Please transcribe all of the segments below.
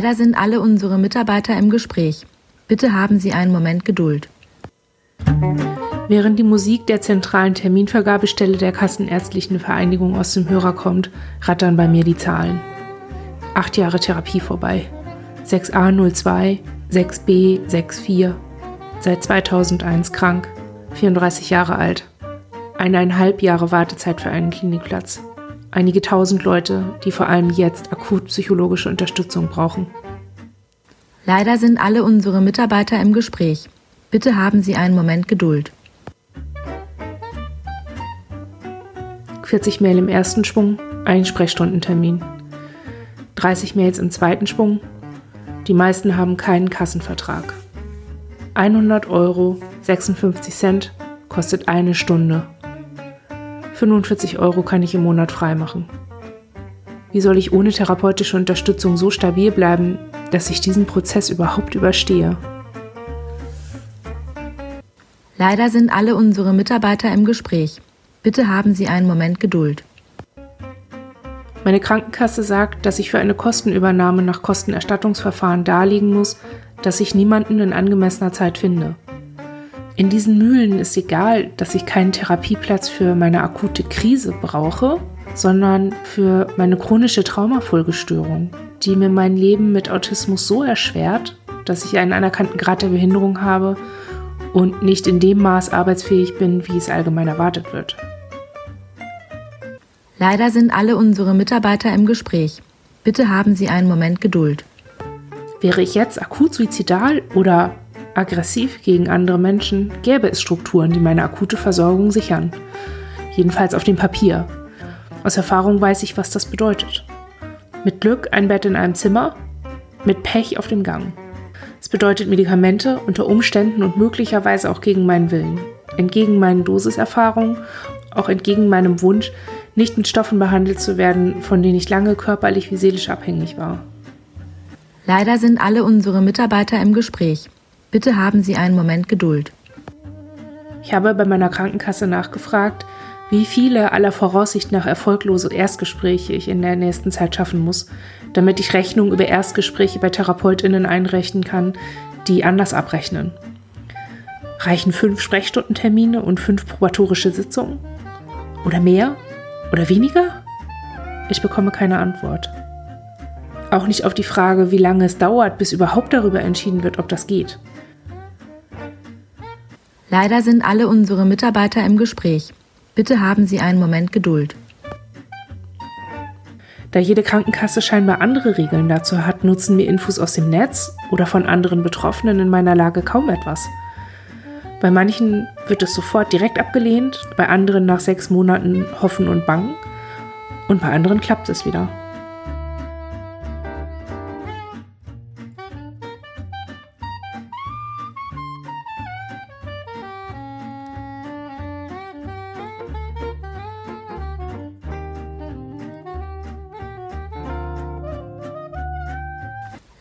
Leider sind alle unsere Mitarbeiter im Gespräch. Bitte haben Sie einen Moment Geduld. Während die Musik der zentralen Terminvergabestelle der Kassenärztlichen Vereinigung aus dem Hörer kommt, rattern bei mir die Zahlen. Acht Jahre Therapie vorbei. 6a02, 6b, 64. Seit 2001 krank. 34 Jahre alt. Eineinhalb Jahre Wartezeit für einen Klinikplatz. Einige tausend Leute, die vor allem jetzt akut psychologische Unterstützung brauchen. Leider sind alle unsere Mitarbeiter im Gespräch. Bitte haben Sie einen Moment Geduld. 40 Mail im ersten Schwung, ein Sprechstundentermin. 30 Mails im zweiten Schwung. Die meisten haben keinen Kassenvertrag. 100 Euro 56 Cent kostet eine Stunde. 45 Euro kann ich im Monat freimachen. Wie soll ich ohne therapeutische Unterstützung so stabil bleiben, dass ich diesen Prozess überhaupt überstehe? Leider sind alle unsere Mitarbeiter im Gespräch. Bitte haben Sie einen Moment Geduld. Meine Krankenkasse sagt, dass ich für eine Kostenübernahme nach Kostenerstattungsverfahren darlegen muss, dass ich niemanden in angemessener Zeit finde. In diesen Mühlen ist egal, dass ich keinen Therapieplatz für meine akute Krise brauche, sondern für meine chronische Traumafolgestörung, die mir mein Leben mit Autismus so erschwert, dass ich einen anerkannten Grad der Behinderung habe und nicht in dem Maß arbeitsfähig bin, wie es allgemein erwartet wird. Leider sind alle unsere Mitarbeiter im Gespräch. Bitte haben Sie einen Moment Geduld. Wäre ich jetzt akut suizidal oder aggressiv gegen andere Menschen, gäbe es Strukturen, die meine akute Versorgung sichern. Jedenfalls auf dem Papier. Aus Erfahrung weiß ich, was das bedeutet. Mit Glück ein Bett in einem Zimmer, mit Pech auf dem Gang. Es bedeutet Medikamente unter Umständen und möglicherweise auch gegen meinen Willen, entgegen meinen Dosiserfahrungen, auch entgegen meinem Wunsch, nicht mit Stoffen behandelt zu werden, von denen ich lange körperlich wie seelisch abhängig war. Leider sind alle unsere Mitarbeiter im Gespräch. Bitte haben Sie einen Moment Geduld. Ich habe bei meiner Krankenkasse nachgefragt, wie viele aller Voraussicht nach erfolglose Erstgespräche ich in der nächsten Zeit schaffen muss, damit ich Rechnung über Erstgespräche bei Therapeutinnen einrechnen kann, die anders abrechnen. Reichen fünf Sprechstundentermine und fünf probatorische Sitzungen? Oder mehr? Oder weniger? Ich bekomme keine Antwort. Auch nicht auf die Frage, wie lange es dauert, bis überhaupt darüber entschieden wird, ob das geht. Leider sind alle unsere Mitarbeiter im Gespräch. Bitte haben Sie einen Moment Geduld. Da jede Krankenkasse scheinbar andere Regeln dazu hat, nutzen mir Infos aus dem Netz oder von anderen Betroffenen in meiner Lage kaum etwas. Bei manchen wird es sofort direkt abgelehnt, bei anderen nach sechs Monaten hoffen und bangen und bei anderen klappt es wieder.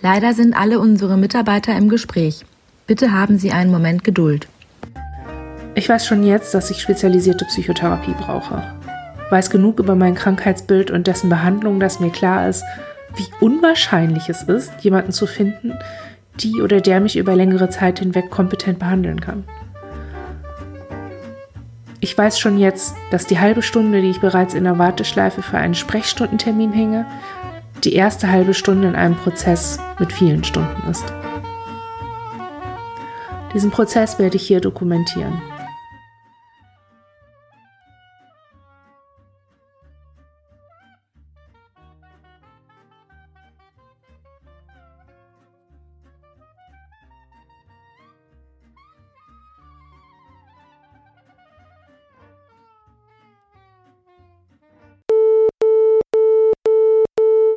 Leider sind alle unsere Mitarbeiter im Gespräch. Bitte haben Sie einen Moment Geduld. Ich weiß schon jetzt, dass ich spezialisierte Psychotherapie brauche. Weiß genug über mein Krankheitsbild und dessen Behandlung, dass mir klar ist, wie unwahrscheinlich es ist, jemanden zu finden, die oder der mich über längere Zeit hinweg kompetent behandeln kann. Ich weiß schon jetzt, dass die halbe Stunde, die ich bereits in der Warteschleife für einen Sprechstundentermin hänge, die erste halbe Stunde in einem Prozess mit vielen Stunden ist. Diesen Prozess werde ich hier dokumentieren.